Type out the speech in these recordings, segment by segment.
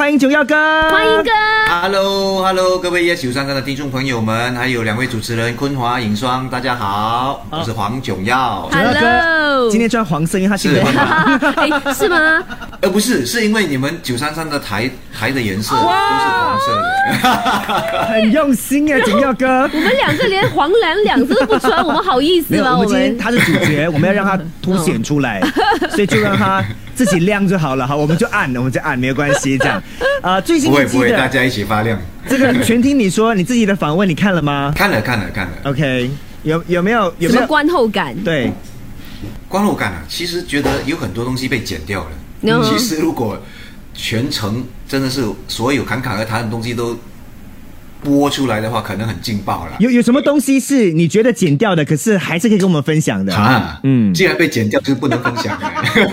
欢迎九耀哥，欢迎哥。Hello，Hello，各位 Yes 九三三的听众朋友们，还有两位主持人坤华、尹双，大家好，我是黄炯耀。九耀哥 Hello 今天穿黄色，因为他姓是黄嘛。哎，是吗？呃，不是，是因为你们九三三的台台的颜色都是黄色的。很用心啊，九耀哥。我们两个连黄蓝两字都不穿，我们好意，思吗？我们今天们他是主角，我们要让他凸显出来，所以就让他自己亮就好了。好，我们就按，我们就按，没有关系。这样，啊，最新不会不会，大家一起发亮。这个全听你说，你自己的访问你看了吗看了看了看了，？OK，有有没有有没有？什么观后感？对，观后感啊，其实觉得有很多东西被剪掉了。嗯其实如果全程真的是所有侃侃而谈的东西都播出来的话，可能很劲爆了。有有什么东西是你觉得剪掉的，可是还是可以跟我们分享的？啊，嗯嗯，既然被剪掉，就是不能分享的。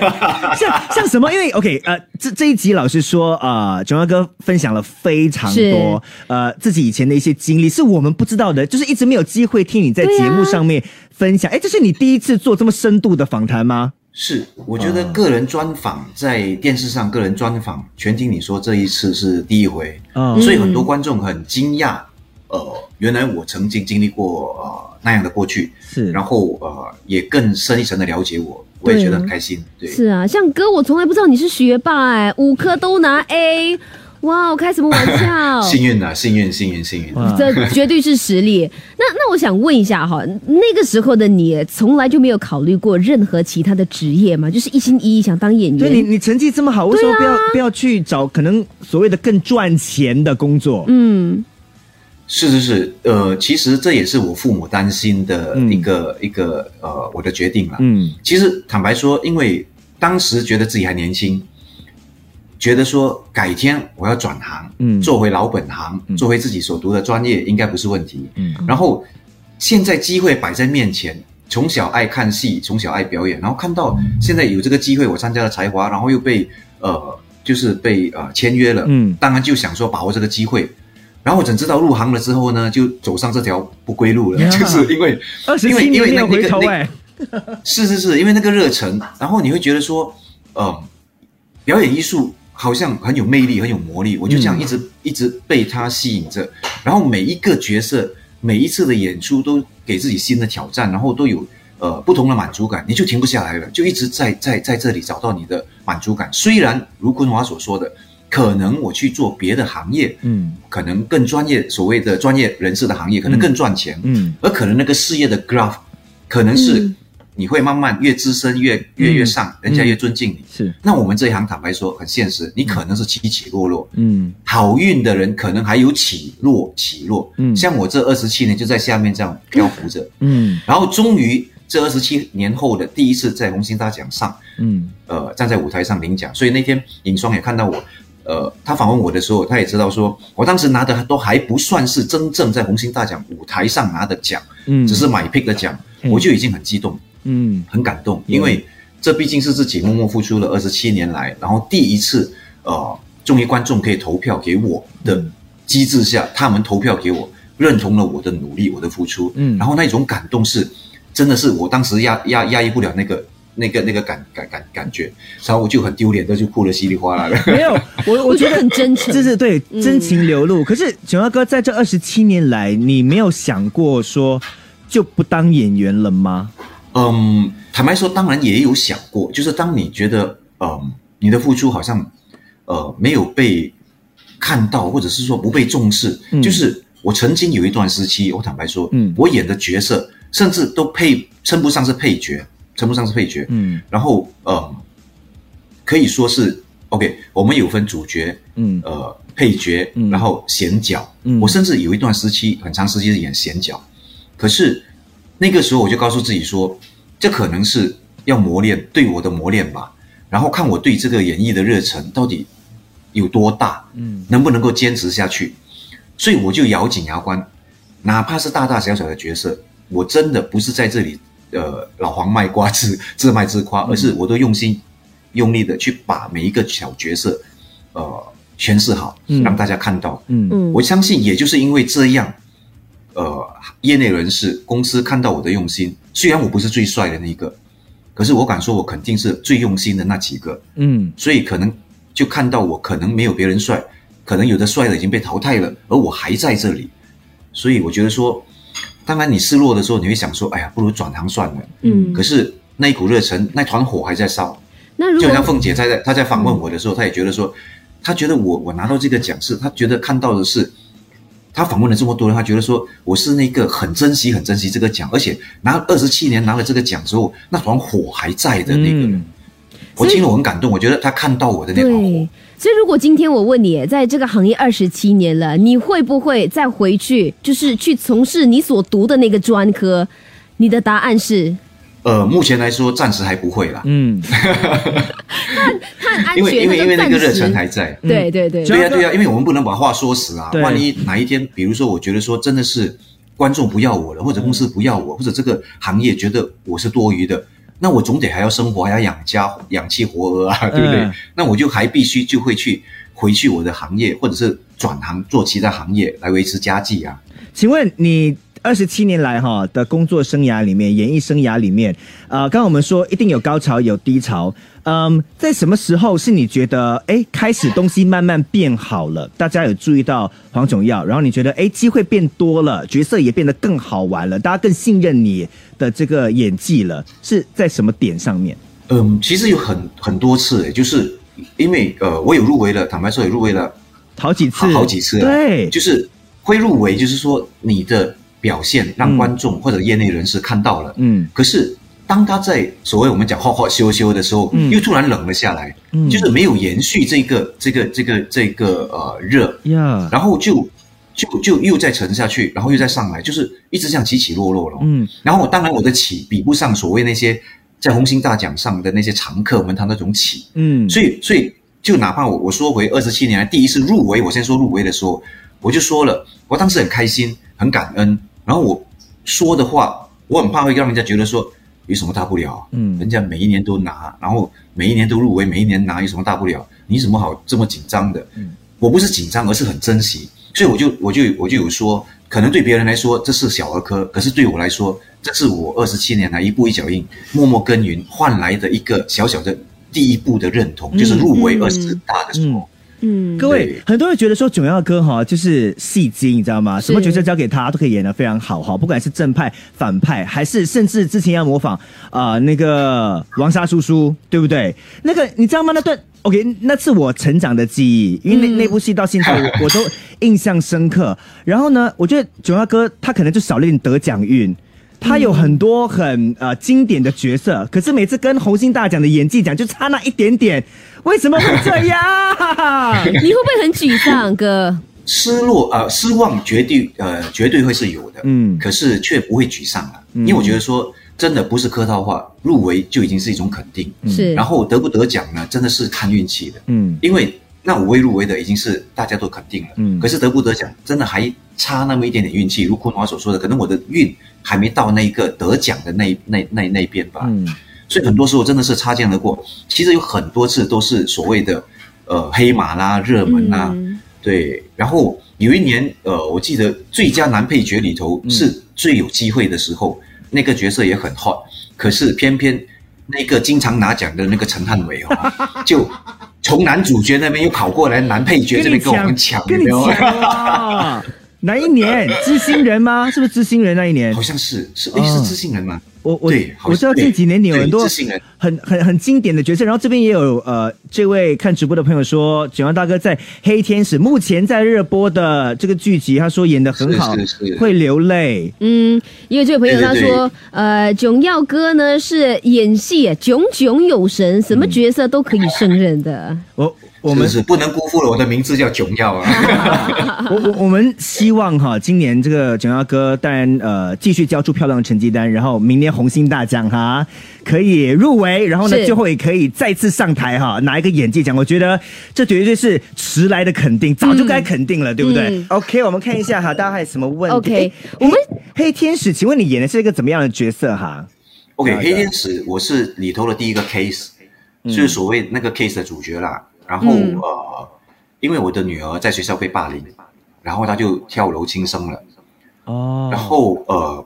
像像什么？因为 OK，呃，这这一集老师说，呃，琼瑶哥分享了非常多，呃，自己以前的一些经历是我们不知道的，就是一直没有机会听你在节目上面分享。哎、这是你第一次做这么深度的访谈吗？是，我觉得个人专访在电视上个人专访，全听你说这一次是第一回，嗯。所以很多观众很惊讶，呃，原来我曾经经历过呃那样的过去，是。然后呃也更深一层的了解我，我也觉得很开心，对。是啊，像哥，我从来不知道你是学霸哎，五科都拿 A，哇，我开什么玩笑？幸运啊，幸运，幸运，幸运！哇这绝对是实力。那那我想问一下哈，那个时候的你从来就没有考虑过任何其他的职业吗？就是一心一意想当演对你，你成绩这么好，为什么不要、啊不要去找可能所谓的更赚钱的工作？嗯，是是是，呃，其实这也是我父母担心的嗯一个、一个呃我的决定了。嗯其实坦白说，因为当时觉得自己还年轻，觉得说改天我要转行，嗯。做回老本行，做回自己所读的专业，应该不是问题。嗯。然后现在机会摆在面前，从小爱看戏，从小爱表演，然后看到现在有这个机会，我参加了才华，然后又被呃就是被呃签约了，嗯。当然就想说把握这个机会。然后我怎知道入行了之后呢，就走上这条不归路了呀。就是因为因为因为那七年没有回那个是是是，因为那个热忱，然后你会觉得说，呃，表演艺术好像很有魅力，很有魔力，我就这样一直、一直被他吸引着，然后每一个角色，每一次的演出都给自己新的挑战，然后都有呃不同的满足感，你就停不下来了，就一直在在在这里找到你的满足感。虽然如坤华所说的，可能我去做别的行业，嗯。可能更专业，所谓的专业人士的行业，可能更赚钱，嗯。而可能那个事业的 graph 可能是嗯你会慢慢越资深越越越上，人家越尊敬你。是。那我们这一行坦白说很现实，你可能是起起落落，嗯。好运的人可能还有起落起落。嗯。像我这二十七年就在下面这样漂浮着，嗯。然后终于这二十七年后的第一次在红星大奖上，嗯。呃，站在舞台上领奖，所以那天尹双也看到我。呃，他访问我的时候，他也知道说，我当时拿的都还不算是真正在红星大奖舞台上拿的奖，嗯。只是买 pick 的奖，嗯。我就已经很激动、嗯很感动，因为这毕竟是自己默默付出了二十七年来，然后第一次，呃，终于观众可以投票给我的嗯机制下，他们投票给我，认同了我的努力，我的付出，嗯然后那种感动是，真的是我当时压压压抑不了那个。那个那个感感感感觉，然后我就很丢脸的就哭得稀里哗啦的。没有，我我觉得很真诚就是对嗯真情流露。可是九耀哥在这二十七年来，你没有想过说就不当演员了吗？嗯，坦白说，当然也有想过，就是当你觉得，嗯，你的付出好像，呃，没有被看到，或者是说不被重视，嗯。就是我曾经有一段时期，我坦白说，嗯。我演的角色甚至都配称不上是配角，称不上是配角，嗯。然后，嗯，可以说是 OK，我们有分主角，嗯。呃，配角，嗯。然后闲角。嗯。我甚至有一段时期，很长时期是演闲角，可是那个时候我就告诉自己说，这可能是要磨练对我的磨练吧，然后看我对这个演艺的热忱到底有多大，嗯。能不能够坚持下去。所以我就咬紧牙关，哪怕是大大小小的角色，我真的不是在这里呃老黄卖瓜自 自卖自夸，而是我都用心用力的去把每一个小角色呃诠释好，嗯。让大家看到。嗯。嗯。我相信，也就是因为这样，呃，业内人士、公司看到我的用心，虽然我不是最帅的那一个，可是我敢说，我肯定是最用心的那几个。嗯所以可能就看到我可能没有别人帅，可能有的帅的已经被淘汰了，而我还在这里，所以我觉得说，当然你失落的时候，你会想说，哎呀，不如转行算了。嗯可是那一股热忱，那团火还在烧，那如果就好像凤姐在在她在访问我的时候，她也觉得说，她觉得我我拿到这个奖是，她觉得看到的是，她访问了这么多人，他觉得说我是那个很珍惜很珍惜这个奖，而且拿二十七年拿了这个奖之后，那团火还在的那个人，嗯我听了我很感动，我觉得他看到我的那团火对，，所以如果今天我问你，在这个行业二十七年了，你会不会再回去，就是去从事你所读的那个专科？你的答案是呃，目前来说暂时还不会啦，嗯，看安因为，因为因为那个热忱还在。对对对，对呀、对呀、因为我们不能把话说死啊。万一哪一天，比如说，我觉得说真的是观众不要我了，或者公司不要我，或者这个行业觉得我是多余的，那我总得还要生活，还要养家、养妻活儿啊，对不对？嗯那我就还必须就会去回去我的行业，或者是转行做其他行业来维持家计啊。请问你二十七年来哈的工作生涯里面，演艺生涯里面，呃，刚刚我们说一定有高潮有低潮，嗯，在什么时候是你觉得哎开始东西慢慢变好了？大家有注意到黄总耀，然后你觉得哎机会变多了，角色也变得更好玩了，大家更信任你的这个演技了，是在什么点上面？嗯，其实有很很多次，诶就是因为呃，我有入围了，坦白说也入围了好几次，好好几次了，对，就是会入围，就是说你的表现让嗯观众或者业内人士看到了，嗯。可是当他在所谓我们讲好好修修的时候，嗯。又突然冷了下来，嗯。就是没有延续这个这个这个这个呃热，呀，然后就就就又再沉下去，然后又再上来，就是一直这样起起落落了。嗯。然后当然我的起比不上所谓那些在红星大奖上的那些常客们他那种起，嗯，所以所以就哪怕我我说回二十七年来第一次入围，我先说入围的时候，我就说了，我当时很开心，很感恩，然后我说的话，我很怕会让人家觉得说有什么大不了，嗯人家每一年都拿，然后每一年都入围，每一年拿有什么大不了？你怎么好这么紧张的？嗯我不是紧张，而是很珍惜，所以我就我就我就有说，可能对别人来说这是小儿科，可是对我来说，这是我二十七年来一步一脚印，默默耕耘换来的一个小小的第一步的认同，就是入围嗯二十大的时候。嗯，各位，很多人觉得说囧耀哥哈就是戏精，你知道吗？什么角色交给他都可以演的非常好哈，不管是正派、反派，还是甚至之前要模仿啊、呃那个王沙叔叔，对不对？那个你知道吗？那段 OK，那是我成长的记忆，因为那、嗯那部戏到现在我 我都印象深刻。然后呢，我觉得囧耀哥他可能就少了一点得奖运。他有很多很呃经典的角色，可是每次跟红星大奖的演技奖就差那一点点，为什么会这样？你会不会很沮丧，哥？失落呃失望绝对呃绝对会是有的，嗯。可是却不会沮丧了，嗯。因为我觉得说真的不是客套话，入围就已经是一种肯定，是，然后得不得奖呢，真的是看运气的，嗯。因为那五位入围的已经是大家都肯定了，嗯。可是得不得奖真的还差那么一点点运气，如坤华所说的，可能我的运还没到那一个得奖的那一那那那边吧，嗯所以很多时候真的是擦肩而过。其实有很多次都是所谓的呃黑马啦、热门啦，嗯对。然后有一年呃，我记得最佳男配角里头嗯是最有机会的时候，那个角色也很 hot，可是偏偏那个经常拿奖的那个陈汉伟哦，就从男主角那边又跑过来男配角这边跟我们抢，跟你抢啊！哪一年？知心人吗？是不是知心人那一年好？像是是哦诶是知心人吗？我我对我知道对近几年你有很多知性人很很很经典的角色，然后这边也有呃，这位看直播的朋友说，九阳大哥在《黑天使》目前在热播的这个剧集，他说演的很好，会流泪。嗯，因为这位朋友他对对说，呃，囧耀哥呢是演戏炯炯有神，什么角色都可以胜任的。我我们是是不能辜负了我的名字叫囧耀啊。我我我们希望哈，今年这个囧耀哥当然呃继续交出漂亮的成绩单，然后明年红星大奖哈可以入围，然后呢最后也可以再次上台哈拿一个演技奖。我觉得这绝对是迟来的肯定，早就该肯定了，对不对、嗯 o k 我们看一下哈，大家还有什么问题 OK，我们黑黑天使，请问你演的是一个怎么样的角色哈？OK，黑天使我是里头的第一个 case，、就是所谓那个 case 的主角啦。然后、嗯呃，因为我的女儿在学校被霸凌，然后她就跳楼轻生了。哦然后呃，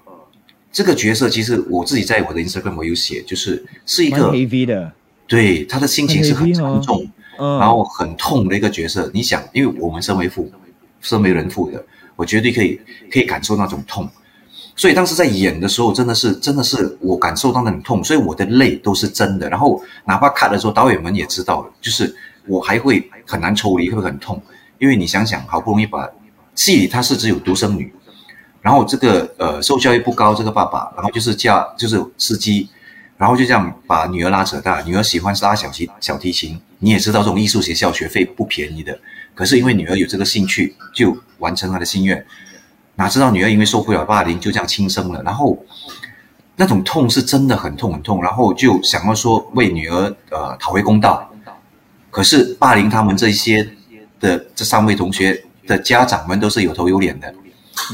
这个角色其实我自己在我的 Instagram 我有写，就是是一个 heavy 的对她的心情是很沉重，嗯然后很痛的一个角色。你想，因为我们身为父，身为人父的，我绝对可以可以感受那种痛。所以当时在演的时候，真的是真的是我感受到那种痛，所以我的泪都是真的。然后哪怕看的时候，导演们也知道了，就是我还会很难抽离，会不会很痛。因为你想想，好不容易把戏里她是只有独生女，然后这个呃受教育不高，这个爸爸，然后就是嫁就是司机，然后就这样把女儿拉扯大，女儿喜欢拉小提小提琴，你也知道这种艺术学校学费不便宜的，可是因为女儿有这个兴趣，就完成她的心愿。哪知道女儿因为受不了霸凌，就这样轻生了。然后那种痛是真的很痛很痛，然后就想要说为女儿呃讨回公道。可是霸凌他们这些的这三位同学的家长们都是有头有脸的，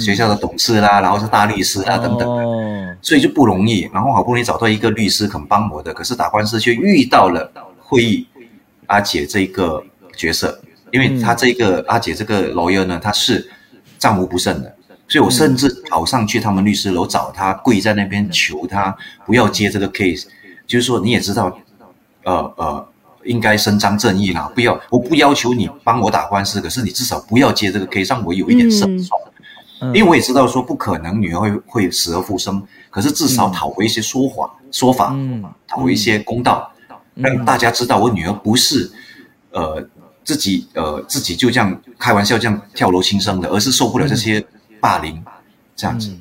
学校的董事啦，然后是大律师啊等等，哦，所以就不容易。然后好不容易找到一个律师肯帮我的，可是打官司却遇到了会议阿姐这个角色，因为她这个阿姐这个 lawyer 呢，她是战无不胜的。所以我甚至跑上去他们律师楼找他，跪在那边求他不要接这个 case，就是说你也知道，呃呃，应该伸张正义啦，不要，我不要求你帮我打官司，可是你至少不要接这个 case，让我有一点胜算。嗯。因为我也知道说不可能女儿会会死而复生，可是至少讨回一些说法、说法，嗯。讨回一些公道，让大家知道我女儿不是呃自己呃自己就这样开玩笑这样跳楼轻生的，而是受不了这些霸凌这样子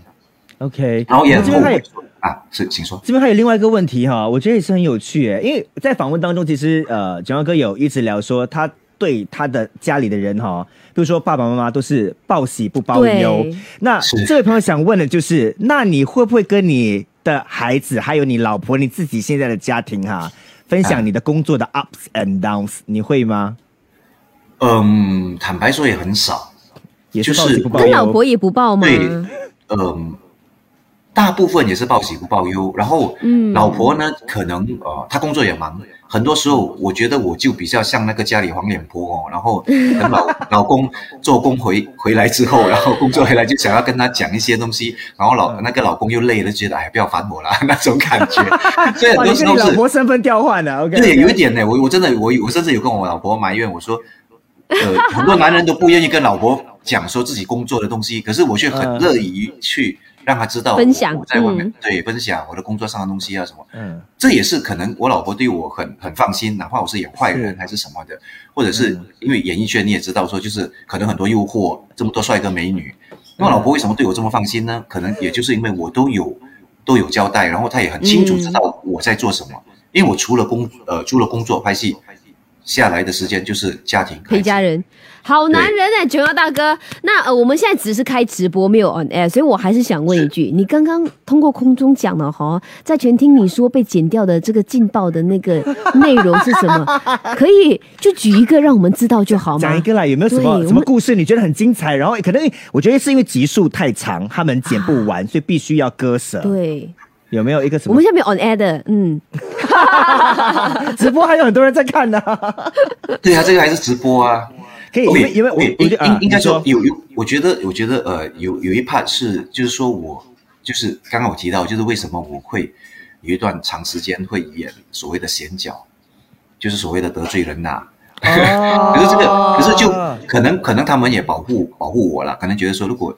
，OK，然后也很后悔啊，是请说。这边还有另外一个问题哈，我觉得也是很有趣诶，因为在访问当中，其实呃，九阳哥有一直聊说他对他的家里的人哈，比如说爸爸妈妈都是报喜不报忧。那是这位朋友想问的就是，那你会不会跟你的孩子，还有你老婆，你自己现在的家庭哈，分享你的工作的 ups and downs？你会吗？嗯，坦白说也很少，也是就是报喜不报跟老？婆也不报吗？对嗯，大部分也是报喜不报忧。然后，嗯老婆呢，可能呃，她工作也忙，很多时候我觉得我就比较像那个家里黄脸婆哦。然后 等老老公做工回回来之后，然后工作回来就想要跟他讲一些东西，然后老那个老公又累了，觉得哎不要烦我了 那种感觉。所以很，多时候是老婆身份调换了，OK？对，有一点呢，我我真的我我甚至有跟我老婆埋怨，我说，呃，很多男人都不愿意跟老婆讲说自己工作的东西，可是我却很嗯乐意去让他知道分享我在外面、嗯。对分享我的工作上的东西啊什么，嗯。这也是可能我老婆对我很很放心，哪怕我是演坏人还是什么的，或者是嗯。因为演艺圈你也知道说，就是可能很多诱惑，这么多帅哥美女，那我老婆为什么对我这么放心呢？可能也就是因为我都有都有交代，然后她也很清楚知道我在做什么，因为我除了工呃除了工作拍戏下来的时间就是家庭陪家人，好男人哎、九幺大哥。那呃，我们现在只是开直播，没有 on air，所以我还是想问一句，你刚刚通过空中讲了哈，在全听你说被剪掉的这个劲爆的那个内容是什么？可以就举一个让我们知道就好吗？讲一个啦，有没有什么什么故事你觉得很精彩？然后可能我觉得是因为集数太长，他们剪不完，所以必须要割舍。对，有没有一个什么？我们现在没有 on air 的，嗯，直播还有很多人在看呢？对啊，这个还是直播啊。可以，因为因为我 OK，我觉得啊应应该说有有，我觉得我觉得呃有有一 part 是就是说我就是刚刚我提到就是为什么我会有一段长时间会演所谓的闲角，就是所谓的得罪人呐、哦。可是这个，可是就可能可能他们也保护保护我了，可能觉得说如果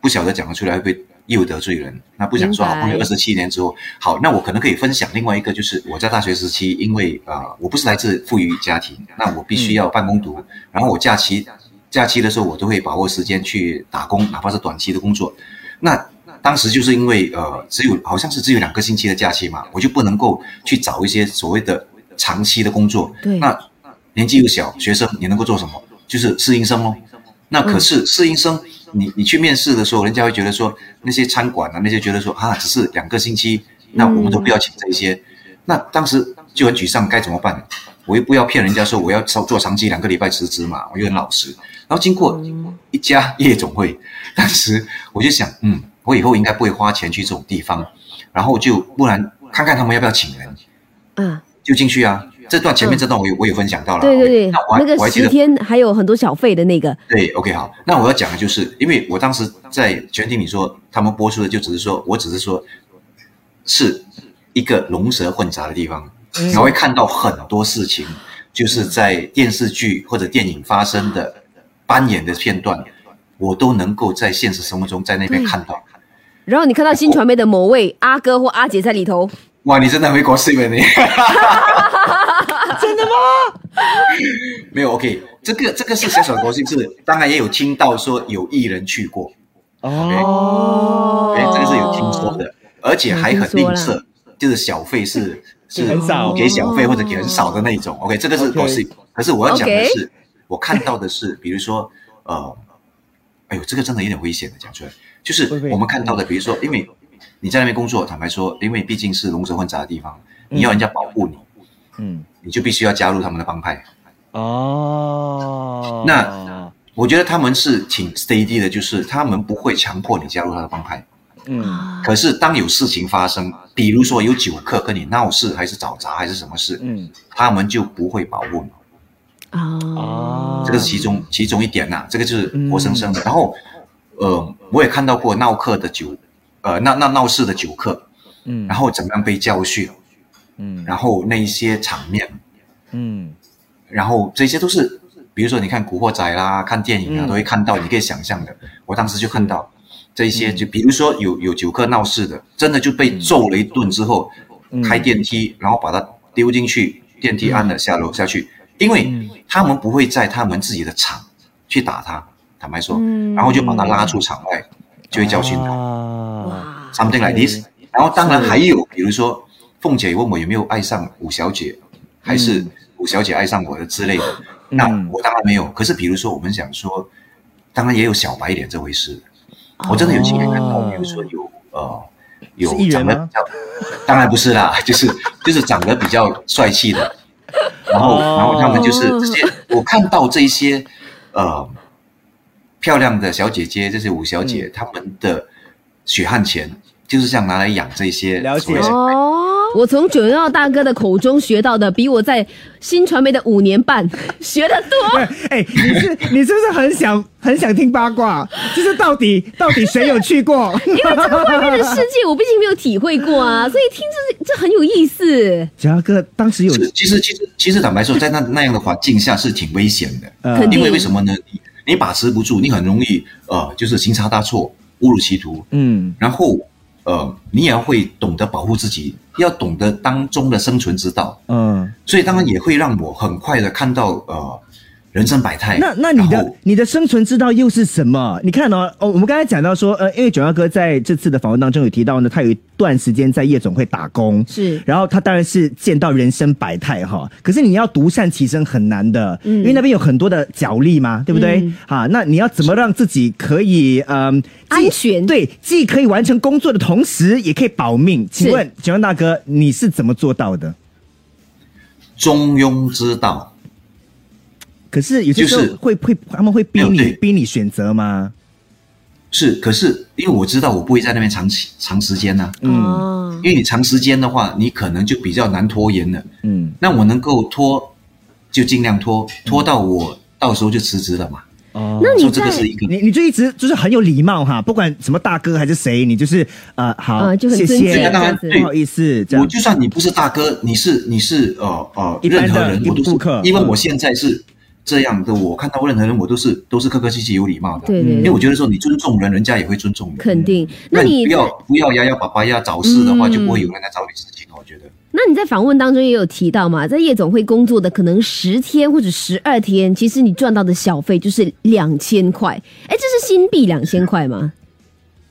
不晓得讲得出来会不会又得罪人，那不想说明白好不容易二十七年之后，好，那我可能可以分享另外一个，就是我在大学时期，因为呃我不是来自富裕家庭，那我必须要办公读，然后我假期假期的时候我都会把握时间去打工，哪怕是短期的工作，那。当时就是因为呃，只有好像是只有两个星期的假期嘛，我就不能够去找一些所谓的长期的工作。对那年纪又小，学生你能够做什么？就是适应生咯。那可是适应生，你你去面试的时候，人家会觉得说那些餐馆啊，那些觉得说啊，只是两个星期，那我们都不要请这些。那当时就很沮丧，该怎么办？我又不要骗人家说我要做做长期两个礼拜辞职嘛，我又很老实。然后经过一家夜总会，当时我就想，嗯，我以后应该不会花钱去这种地方，然后就不然看看他们要不要请人，嗯，就进去啊。这段前面这段我有我有分享到了，对对对那那个十天还有很多小费的那个，对，OK，好。那我要讲的就是，因为我当时在全听你说，他们播出的就只是说，我只是说，是一个龙蛇混杂的地方，然后会看到很多事情，就是在电视剧或者电影发生的扮演的片段，我都能够在现实生活中在那边看到。然后你看到新传媒的某位阿哥或阿姐在里头，哇，你真的会 gossip 啊你？真的吗？没有 OK，这个这个是小小的 gossip，是当然也有听到说有艺人去过，哦，哎，这个是有听说的，而且还很吝啬，就是小费是是很少给小费或者给很少的那种。OK，这个是 OK gossip。可是我要讲的 OK 是，我看到的是，比如说呃，哎呦，这个真的有点危险的，讲出来，就是我们看到的，比如说，因为你在那边工作，坦白说，因为毕竟是龙蛇混杂的地方，你要人家保护你，嗯，你就必须要加入他们的帮派。哦，那我觉得他们是挺 steady 的，就是他们不会强迫你加入他的帮派。嗯可是当有事情发生，比如说有酒客跟你闹事，还是找茬，还是什么事，嗯他们就不会保护你。啊哦，这个是其中其中一点呐、这个就是嗯活生生的。然后，呃，我也看到过闹客的酒，呃，闹闹闹事的酒客，嗯，然后怎么样被教训，嗯。然后那一些场面，嗯。然后这些都是，比如说你看《古惑仔》啦，看电影啊，嗯。都会看到，你可以想象的。我当时就看到这一些，就比如说有有酒客闹事的，真的就被揍了一顿之后，嗯。开电梯，然后把他丢进去，电梯按了下楼下去，因为嗯。他们不会在他们自己的场去打他，坦白说，嗯。然后就把他拉出场外，就会教训他。，something like this。然后当然还有，比如说凤姐问我有没有爱上五小姐，还是五小姐爱上我的之类的，那嗯我当然没有。可是比如说我们想说，当然也有小白脸这回事。我真的有亲眼看到，哦。比如说有呃有长得比较，当然不是啦，就是就是长得比较帅气的，然后哦。然后他们就是这些，我看到这一些呃漂亮的小姐姐，这些五小嗯。姐，她们的血汗钱就是像拿来养这些所谓的哦，我从九幺大哥的口中学到的，比我在新传媒的五年半 学的多。哎，你是你是不是很想很想听八卦？就是到底到底谁有去过？因为这个外面的世界，我毕竟没有体会过啊，所以听这这很有意思。嘉哥当时有，其实其实其实坦白说，在那那样的环境下是挺危险的，呃因为为什么呢？你你把持不住，你很容易呃，就是行差大错，误入歧途。嗯然后呃，你也要会懂得保护自己，要懂得当中的生存之道。嗯，所以当然也会让我很快的看到呃人生百态。那那你的你的生存之道又是什么？你看哦，哦，我们刚才讲到说，呃，因为九幺哥在这次的访问当中有提到呢，他有一段时间在夜总会打工，是然后他当然是见到人生百态哈。可是你要独善其身很难的，嗯因为那边有很多的角力嘛，对不对？嗯啊，那你要怎么让自己可以嗯、既安全对，既可以完成工作的同时，也可以保命。请问九幺大哥，你是怎么做到的？中庸之道，可是有些时候就是会会他们会逼你逼你选择吗？是，可是因为我知道我不会在那边长期长时间呢、嗯。哦因为你长时间的话，你可能就比较难拖延了。嗯。那我能够拖，就尽量拖，拖到我到时候就辞职了嘛。哦。那你说这个是一个你你就一直就是很有礼貌哈，不管什么大哥还是谁，你就是呃好，呃就很谢谢，尊敬这样子。不好意思，我就算你不是大哥，你是你是呃呃任何人，我都是客，因为嗯。我现在是这样的，我看到任何人我都是都是客客气气有礼貌的。对对因为我觉得说你尊重人，人家也会尊重你。肯定。那你不要不要压压巴巴压找事的话，嗯就不会有人来找你事情。我觉得那你在访问当中也有提到嘛，在夜总会工作的可能十天或者十二天，其实你赚到的小费就是两千块。哎，这是新币两千块吗？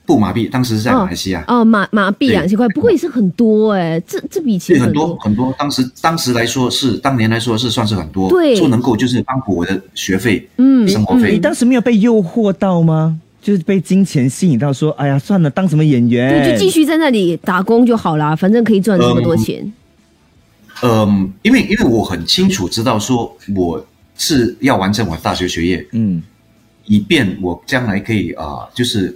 不麻痹当时是在马来西亚，哦，马马币对两千块，不过也是很多哎、这这笔对很钱多多很多，当时当时来说是当年来说是算是很多，对就能够就是帮补我的学费、嗯生活费。你当时没有被诱惑到吗？就是被金钱吸引到，说哎呀算了，当什么演员？对，就继续在那里打工就好啦，反正可以赚这么多钱。嗯，因为因为我很清楚知道说我是要完成我的大学学业，嗯以便我将来可以啊、就是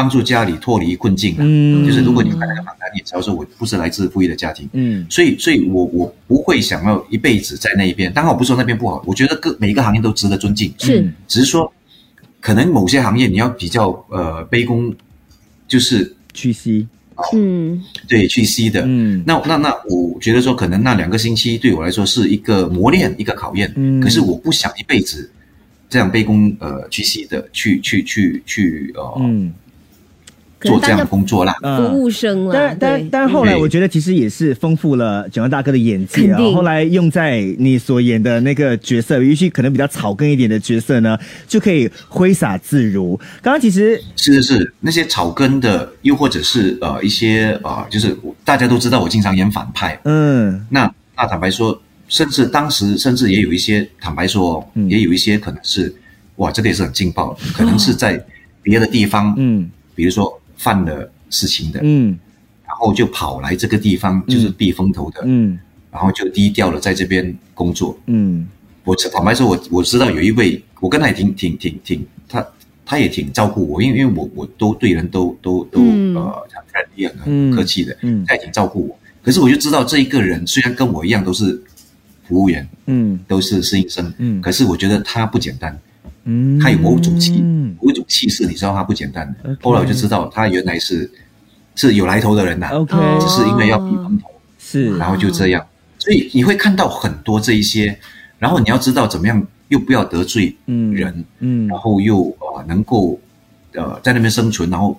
帮助家里脱离困境啊。嗯就是如果你看那个访谈，你也知道说我不是来自富裕的家庭，嗯所以所以我我不会想要一辈子在那一边。当然我不是说那边不好，我觉得各每一个行业都值得尊敬，是嗯只是说可能某些行业你要比较呃卑躬，就是屈膝，嗯对去 C 的。嗯那那那，我觉得说，可能那两个星期对我来说是一个磨练，一个考验。嗯可是我不想一辈子这样卑躬呃屈膝的去去去去呃、嗯。做这样的工作啦。服务生啦，但但对。但后来，我觉得其实也是丰富了九阳大哥的演技啊后来用在你所演的那个角色，尤其可能比较草根一点的角色呢，就可以挥洒自如。刚刚其实是是是，那些草根的，又或者是呃一些呃，就是大家都知道我经常演反派，嗯。那那坦白说，甚至当时甚至也有一些坦白说，嗯。也有一些可能是哇，这个也是很劲爆的，可能是在别的地方，嗯。比如说犯了事情的，嗯。然后就跑来这个地方，就是避风头的，嗯。然后就低调的在这边工作。嗯。我坦白说，我我知道有一位，我跟他也挺挺挺挺，他他也挺照顾我，因为因为我我都对人都都都、嗯。呃很很嗯。很客气的，嗯。他也挺照顾我。可是我就知道这一个人虽然跟我一样都是服务员，嗯。都是适应生，嗯。可是我觉得他不简单，嗯，他有某种气，嗯。某种气势，你知道他不简单的。后来我就知道他原来是是有来头的人呐、OK 哦只是因为要避风头，是。然后就这样，所以你会看到很多这一些，然后你要知道怎么样又不要得罪嗯人，嗯。然后又呃能够呃在那边生存，然后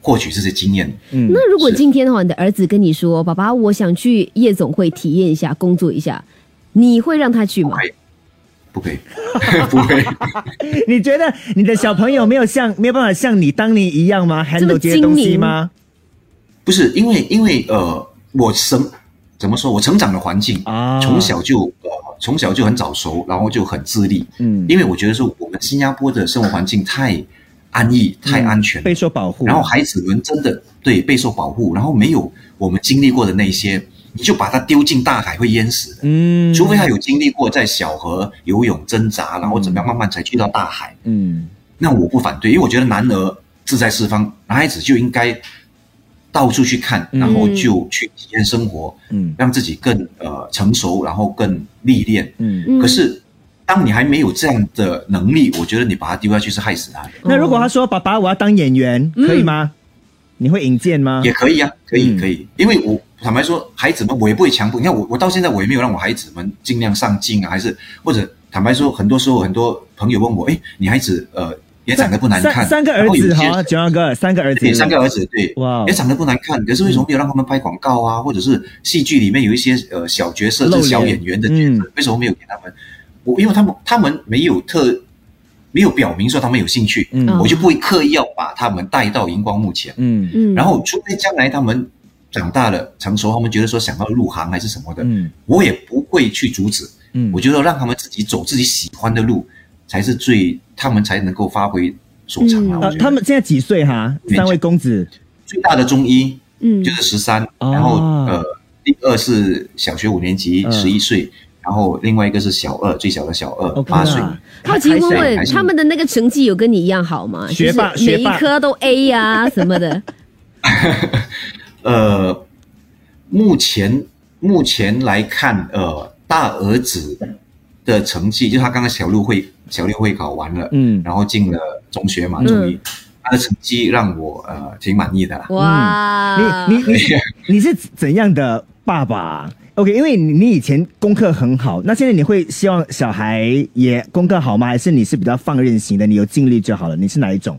获取这些经验。嗯。那如果今天的话，你的儿子跟你说：“爸爸，我想去夜总会体验一下，工作一下。”你会让他去吗？不可以，不会。你觉得你的小朋友没有像没有办法像你当年一样吗这么？handle 这些东西吗？不是因为因为呃，我生怎么说？我成长的环境啊从小就呃从小就很早熟，然后就很自立。嗯因为我觉得说我们新加坡的生活环境太安逸、太安全，备受保护，然后孩子们真的对备受保护，然后没有我们经历过的那些，你就把他丢进大海会淹死的。嗯，除非他有经历过在小河游泳挣扎，然后怎么样慢慢才去到大海，嗯那我不反对，因为我觉得男儿志在四方，男孩子就应该到处去看，嗯然后就去体验生活，嗯让自己更呃成熟，然后更历练。可是当你还没有这样的能力，我觉得你把他丢下去是害死他的。那如果他说：“爸爸，我要当演员，可以吗？”你会引荐吗？也可以啊，可以嗯可以，因为我坦白说，孩子们我也不会强迫。你看我我到现在我也没有让我孩子们尽量上镜啊，还是或者坦白说，很多时候很多朋友问我，哎，你孩子呃也长得不难看，三三个儿子哈，九阳哥，三个儿子，对，三个儿子，对，哇哦也长得不难看，可是为什么没有让他们拍广告啊？或者是戏剧里面有一些呃小角色，露脸是小演员的角色，嗯为什么没有给他们？我因为他们他们没有特没有表明说他们有兴趣，嗯我就不会刻意要把他们带到荧光幕前。嗯嗯然后，除非将来他们长大了、成熟，他们觉得说想要入行还是什么的，嗯我也不会去阻止。嗯，我觉得让他们自己走自己喜欢的路，才是最他们才能够发挥所长啊。他们现在几岁哈？年三位公子最大的中一嗯就是十三、哦然后呃，第二是小学五年级，嗯十一岁，然后另外一个是小二，最小的小二八岁。啦好奇问问他们的那个成绩有跟你一样好吗？学霸就是每一科都 A 呀、什么的。呃，目前目前来看，呃，大儿子的成绩，就是他刚刚小六会小六会考完了，嗯然后进了中学嘛，嗯终于、他的成绩让我呃挺满意的啦。哇，你你你是 你是怎样的爸爸？OK，因为你你以前功课很好，那现在你会希望小孩也功课好吗？还是你是比较放任型的？你有尽力就好了？你是哪一种？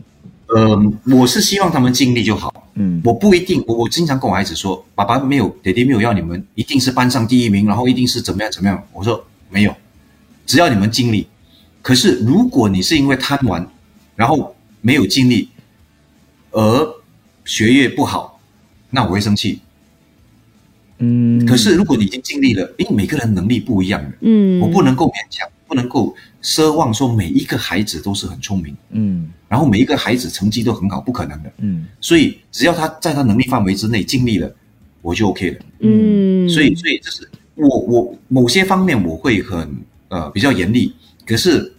呃，我是希望他们尽力就好。嗯我不一定，我我经常跟我孩子说，爸爸没有，爹爹没有要你们一定是班上第一名，然后一定是怎么样怎么样。我说没有，只要你们尽力。可是如果你是因为贪玩，然后没有尽力，而学业不好，那我会生气。嗯，可是如果你已经尽力了，因为每个人能力不一样的，嗯，我不能够勉强，不能够奢望说每一个孩子都是很聪明，嗯然后每一个孩子成绩都很好，不可能的。嗯所以只要他在他能力范围之内尽力了，我就 OK 了。嗯，所以，所以就是我我某些方面我会很呃比较严厉，可是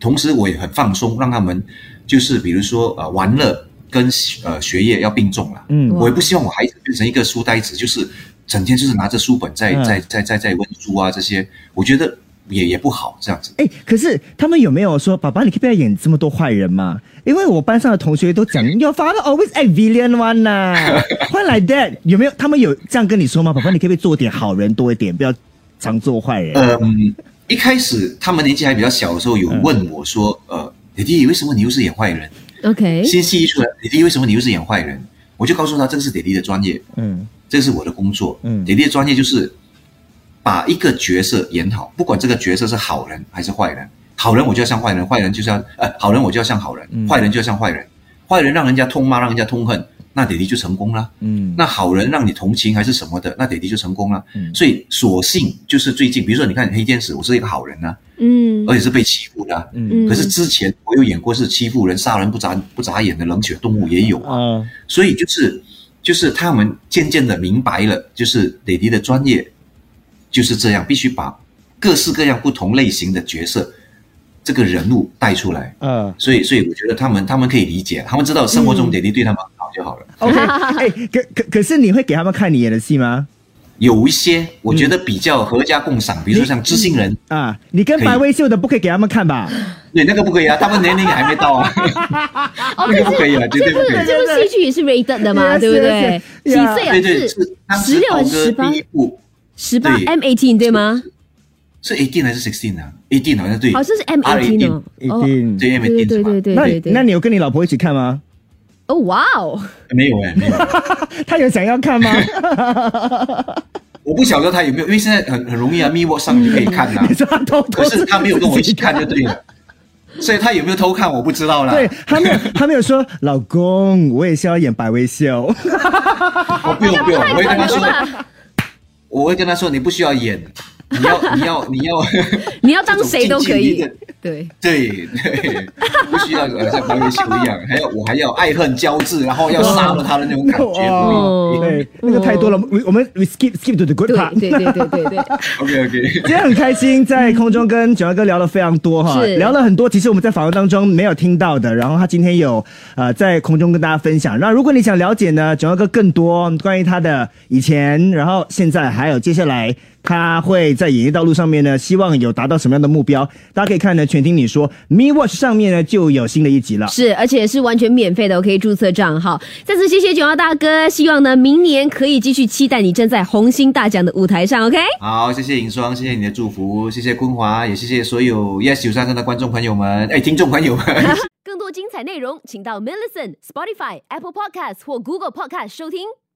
同时我也很放松，让他们就是比如说呃玩乐跟呃学业要并重了。嗯我也不希望我孩子变成一个书呆子，就是整天就是拿着书本在嗯在在在在温书啊这些。我觉得也也不好这样子。哎，可是他们有没有说，爸爸，你可以不要演这么多坏人嘛？因为我班上的同学都讲，Your father always act villain one 呐、Why like that？有没有他们有这样跟你说吗？爸爸，你可不可以做点好人多一点，不要常做坏人？嗯，一开始他们年纪还比较小的时候，有问我说，呃，弟弟，为什么你又是演坏人？OK，新戏一出来，弟弟为什么你又是演坏人？我就告诉他，这个是弟弟的专业，嗯这是我的工作。嗯弟弟的专业就是把一个角色演好，不管这个角色是好人还是坏人，好人我就要像坏人，坏人就是要呃，好人我就要像好人，嗯。坏人就要像坏人，坏人让人家痛骂，让人家痛恨，那弟弟就成功了。嗯。那好人让你同情还是什么的，那弟弟就成功了。嗯。所以索性就是最近，比如说你看黑天使，我是一个好人啊，嗯。而且是被欺负的。啊、嗯。可是之前我有演过是欺负人、杀人不眨不眨眼的冷血动物也有啊。嗯。所以就是就是他们渐渐的明白了，就是磊迪的专业就是这样，必须把各式各样不同类型的角色这个人物带出来。嗯所以所以我觉得他们他们可以理解，他们知道生活中点滴对他们好就好了。，OK，哎，可可可是你会给他们看你演的戏吗？有一些我觉得比较合家共赏，比如说像知心人，啊，你跟白薇秀的不可以给他们看吧？对 那个不可以啊，他们年龄还没到啊，哦，那个不可以啊，绝对不可以。这部戏剧也是 rated 的嘛对不对几岁啊？对对，是十六还是十八第？一部十八 M eighteen 对吗？是 eighteen 还是 sixteen 啊？eighteen 好像对，好像是 M eighteen 哦。一哦定。对 M 对 eighteen 对对对那对对。那你有跟你老婆一起看吗？哦哇哦，没有哎，没有。他有想要看吗？我不晓得他有没有，因为现在很很容易啊 e a t 上就可以看啦、你说她偷偷可是他没有跟我一起看就对了，所以他有没有偷看我不知道啦。对，他没有，他没有说老公，我也是要演白微笑。我不用不用，我会跟他说，吧我会跟他说，你不需要演，你要你要你要，你要当谁都可以。对，对对，不需要呃像白微秀一样，还要我还要爱恨交织，然后要杀了他的那种感觉。哦对，那个太多了。我我们 we skip skip to the good part。对对对对对，OK OK，今天很开心，在空中跟九幺哥聊了非常多哈，聊了很多，其实我们在访问当中没有听到的。然后他今天有呃在空中跟大家分享。那如果你想了解呢，九幺哥更多关于他的以前，然后现在还有接下来他会在演艺道路上面呢，希望有达到什么样的目标，大家可以看呢，全听你说 Me Watch 上面呢就有新的一集了。是，而且是完全免费的，我可以注册账号。再次谢谢九号大哥，希望呢明年可以继续期待你站在红星大奖的舞台上，OK？好，谢谢尹双，谢谢你的祝福，谢谢坤华，也谢谢所有 Yes 九三三的观众朋友们，哎，听众朋友们。更多精彩内容，请到 m i l l i c e n t Spotify、Apple Podcast 或 Google Podcast 收听。